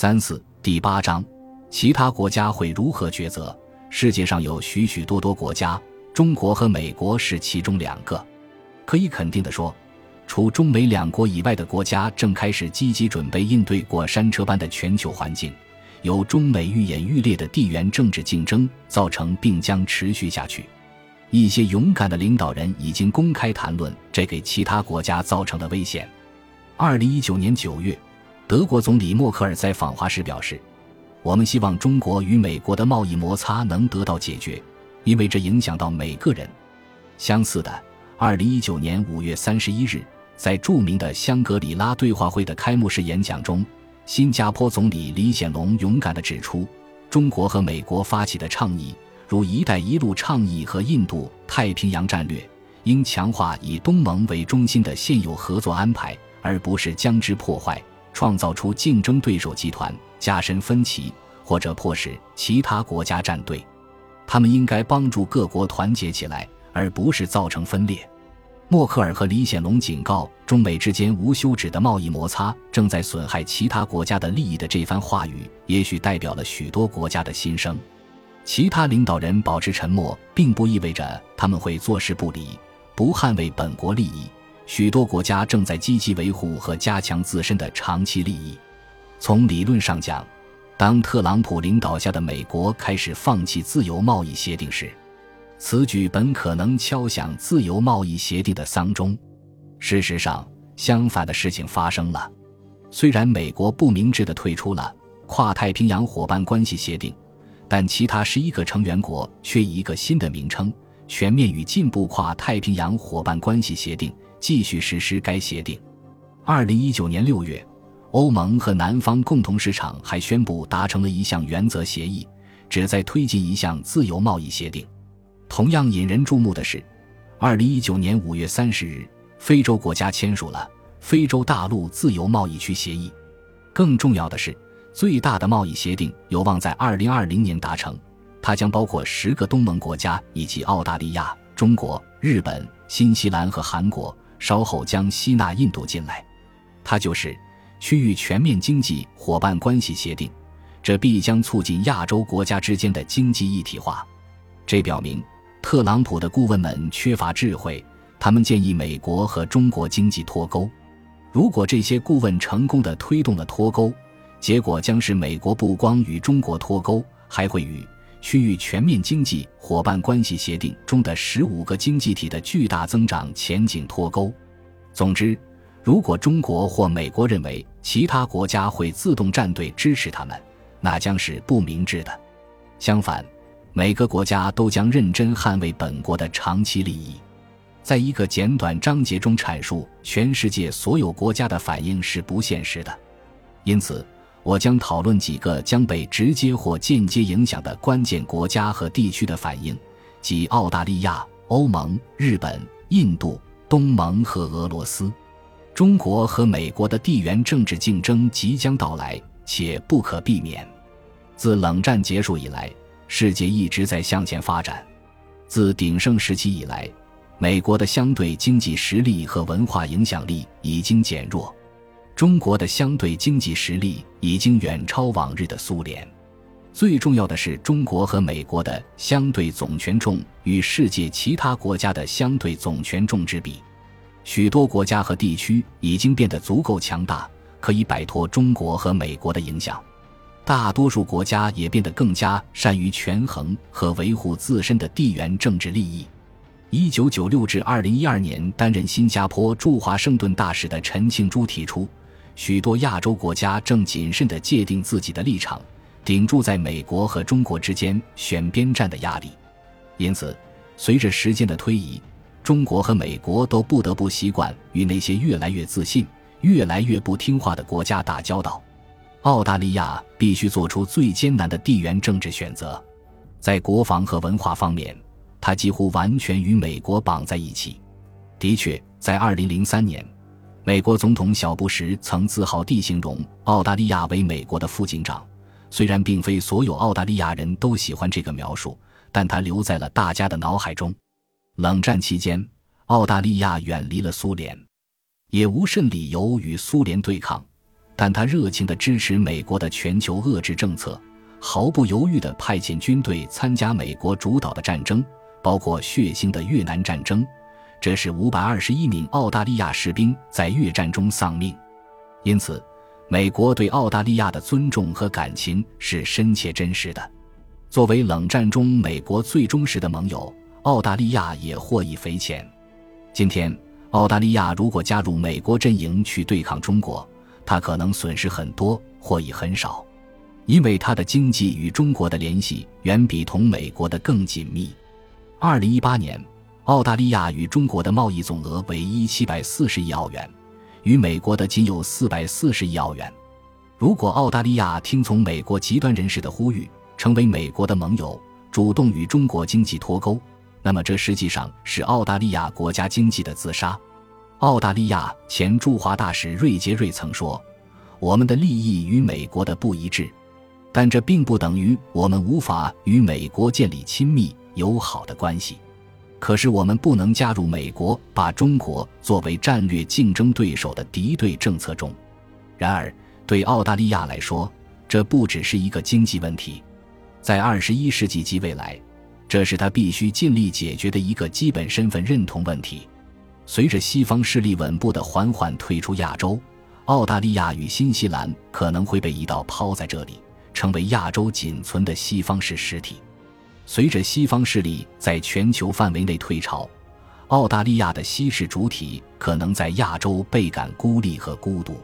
三四第八章，其他国家会如何抉择？世界上有许许多多国家，中国和美国是其中两个。可以肯定的说，除中美两国以外的国家正开始积极准备应对过山车般的全球环境。由中美愈演愈烈的地缘政治竞争造成，并将持续下去。一些勇敢的领导人已经公开谈论这给其他国家造成的危险。二零一九年九月，德国总理默克尔在访华时表示：“我们希望中国与美国的贸易摩擦能得到解决，因为这影响到每个人。”相似的，二零一九年五月三十一日，在著名的香格里拉对话会的开幕式演讲中。新加坡总理李显龙勇敢地指出，中国和美国发起的倡议，如“一带一路”倡议和印度太平洋战略，应强化以东盟为中心的现有合作安排，而不是将之破坏，创造出竞争对手集团，加深分歧，或者迫使其他国家站队。他们应该帮助各国团结起来，而不是造成分裂。默克尔和李显龙警告，中美之间无休止的贸易摩擦正在损害其他国家的利益的这番话语，也许代表了许多国家的心声。其他领导人保持沉默，并不意味着他们会坐视不理，不捍卫本国利益。许多国家正在积极维护和加强自身的长期利益。从理论上讲，当特朗普领导下的美国开始放弃自由贸易协定时，此举本可能敲响自由贸易协定的丧钟。事实上，相反的事情发生了。虽然美国不明智地退出了跨太平洋伙伴关系协定，但其他十一个成员国却以一个新的名称——全面与进步跨太平洋伙伴关系协定——继续实施该协定。二零一九年六月，欧盟和南方共同市场还宣布达成了一项原则协议，旨在推进一项自由贸易协定。同样引人注目的是，二零一九年五月三十日，非洲国家签署了非洲大陆自由贸易区协议。更重要的是，最大的贸易协定有望在二零二零年达成，它将包括十个东盟国家以及澳大利亚、中国、日本、新西兰和韩国，稍后将吸纳印度进来。它就是区域全面经济伙伴关系协定，这必将促进亚洲国家之间的经济一体化。这表明。特朗普的顾问们缺乏智慧，他们建议美国和中国经济脱钩。如果这些顾问成功的推动了脱钩，结果将是美国不光与中国脱钩，还会与区域全面经济伙伴关系协定中的十五个经济体的巨大增长前景脱钩。总之，如果中国或美国认为其他国家会自动站队支持他们，那将是不明智的。相反。每个国家都将认真捍卫本国的长期利益。在一个简短章节中阐述全世界所有国家的反应是不现实的，因此我将讨论几个将被直接或间接影响的关键国家和地区的反应，即澳大利亚、欧盟、日本、印度、东盟和俄罗斯。中国和美国的地缘政治竞争即将到来，且不可避免。自冷战结束以来。世界一直在向前发展。自鼎盛时期以来，美国的相对经济实力和文化影响力已经减弱，中国的相对经济实力已经远超往日的苏联。最重要的是，中国和美国的相对总权重与世界其他国家的相对总权重之比，许多国家和地区已经变得足够强大，可以摆脱中国和美国的影响。大多数国家也变得更加善于权衡和维护自身的地缘政治利益。一九九六至二零一二年担任新加坡驻华盛顿大使的陈庆珠提出，许多亚洲国家正谨慎地界定自己的立场，顶住在美国和中国之间选边站的压力。因此，随着时间的推移，中国和美国都不得不习惯与那些越来越自信、越来越不听话的国家打交道。澳大利亚必须做出最艰难的地缘政治选择，在国防和文化方面，它几乎完全与美国绑在一起。的确，在2003年，美国总统小布什曾自豪地形容澳大利亚为美国的副警长。虽然并非所有澳大利亚人都喜欢这个描述，但它留在了大家的脑海中。冷战期间，澳大利亚远离了苏联，也无甚理由与苏联对抗。但他热情地支持美国的全球遏制政策，毫不犹豫地派遣军队参加美国主导的战争，包括血腥的越南战争。这是五百二十一名澳大利亚士兵在越战中丧命。因此，美国对澳大利亚的尊重和感情是深切真实的。作为冷战中美国最忠实的盟友，澳大利亚也获益匪浅。今天，澳大利亚如果加入美国阵营去对抗中国，他可能损失很多，获益很少，因为他的经济与中国的联系远比同美国的更紧密。二零一八年，澳大利亚与中国的贸易总额为一七百四十亿澳元，与美国的仅有四百四十亿澳元。如果澳大利亚听从美国极端人士的呼吁，成为美国的盟友，主动与中国经济脱钩，那么这实际上是澳大利亚国家经济的自杀。澳大利亚前驻华大使瑞杰瑞曾说：“我们的利益与美国的不一致，但这并不等于我们无法与美国建立亲密友好的关系。可是我们不能加入美国把中国作为战略竞争对手的敌对政策中。然而，对澳大利亚来说，这不只是一个经济问题，在二十一世纪及未来，这是他必须尽力解决的一个基本身份认同问题。”随着西方势力稳步的缓缓退出亚洲，澳大利亚与新西兰可能会被一道抛在这里，成为亚洲仅存的西方式实体。随着西方势力在全球范围内退潮，澳大利亚的西式主体可能在亚洲倍感孤立和孤独。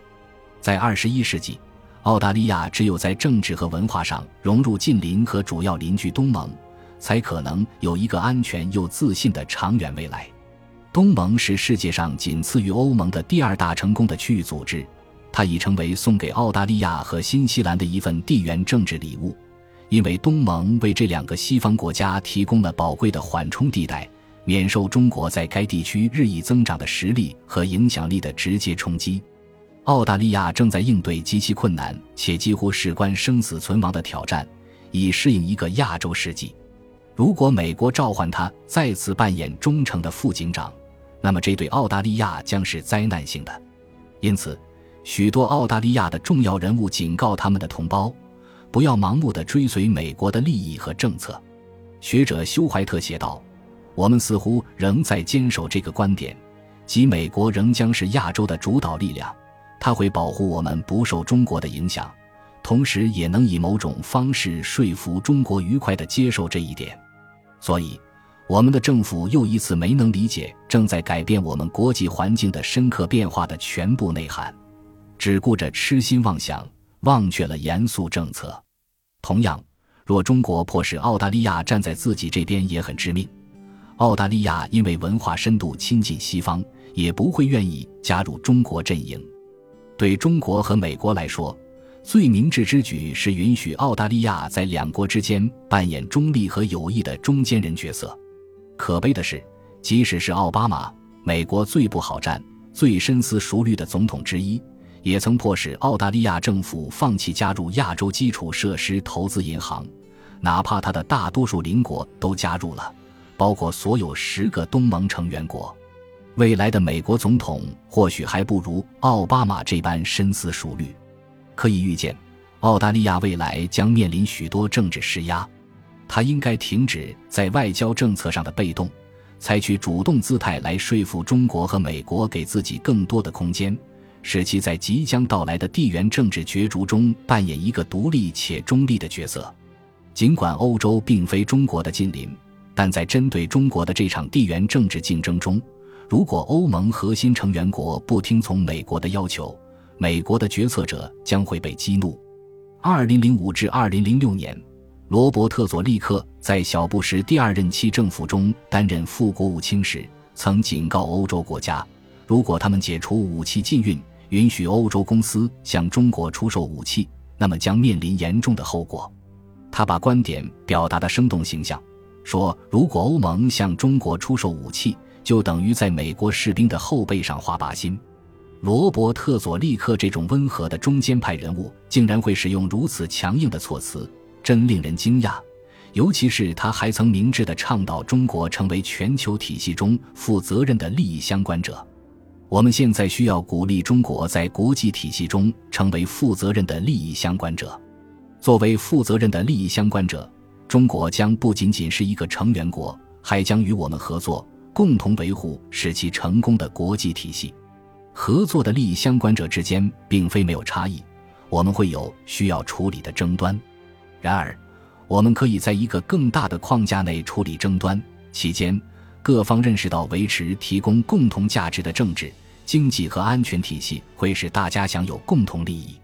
在二十一世纪，澳大利亚只有在政治和文化上融入近邻和主要邻居东盟，才可能有一个安全又自信的长远未来。东盟是世界上仅次于欧盟的第二大成功的区域组织，它已成为送给澳大利亚和新西兰的一份地缘政治礼物，因为东盟为这两个西方国家提供了宝贵的缓冲地带，免受中国在该地区日益增长的实力和影响力的直接冲击。澳大利亚正在应对极其困难且几乎事关生死存亡的挑战，以适应一个亚洲世纪。如果美国召唤他再次扮演忠诚的副警长，那么，这对澳大利亚将是灾难性的。因此，许多澳大利亚的重要人物警告他们的同胞，不要盲目的追随美国的利益和政策。学者休怀特写道：“我们似乎仍在坚守这个观点，即美国仍将是亚洲的主导力量，它会保护我们不受中国的影响，同时也能以某种方式说服中国愉快地接受这一点。”所以。我们的政府又一次没能理解正在改变我们国际环境的深刻变化的全部内涵，只顾着痴心妄想，忘却了严肃政策。同样，若中国迫使澳大利亚站在自己这边，也很致命。澳大利亚因为文化深度亲近西方，也不会愿意加入中国阵营。对中国和美国来说，最明智之举是允许澳大利亚在两国之间扮演中立和友谊的中间人角色。可悲的是，即使是奥巴马，美国最不好战、最深思熟虑的总统之一，也曾迫使澳大利亚政府放弃加入亚洲基础设施投资银行，哪怕它的大多数邻国都加入了，包括所有十个东盟成员国。未来的美国总统或许还不如奥巴马这般深思熟虑。可以预见，澳大利亚未来将面临许多政治施压。他应该停止在外交政策上的被动，采取主动姿态来说服中国和美国给自己更多的空间，使其在即将到来的地缘政治角逐中扮演一个独立且中立的角色。尽管欧洲并非中国的近邻，但在针对中国的这场地缘政治竞争中，如果欧盟核心成员国不听从美国的要求，美国的决策者将会被激怒。二零零五至二零零六年。罗伯特·佐利克在小布什第二任期政府中担任副国务卿时，曾警告欧洲国家，如果他们解除武器禁运，允许欧洲公司向中国出售武器，那么将面临严重的后果。他把观点表达的生动形象，说：“如果欧盟向中国出售武器，就等于在美国士兵的后背上画靶心。”罗伯特·佐利克这种温和的中间派人物，竟然会使用如此强硬的措辞。真令人惊讶，尤其是他还曾明智地倡导中国成为全球体系中负责任的利益相关者。我们现在需要鼓励中国在国际体系中成为负责任的利益相关者。作为负责任的利益相关者，中国将不仅仅是一个成员国，还将与我们合作，共同维护使其成功的国际体系。合作的利益相关者之间并非没有差异，我们会有需要处理的争端。然而，我们可以在一个更大的框架内处理争端，期间。各方认识到，维持提供共同价值的政治、经济和安全体系，会使大家享有共同利益。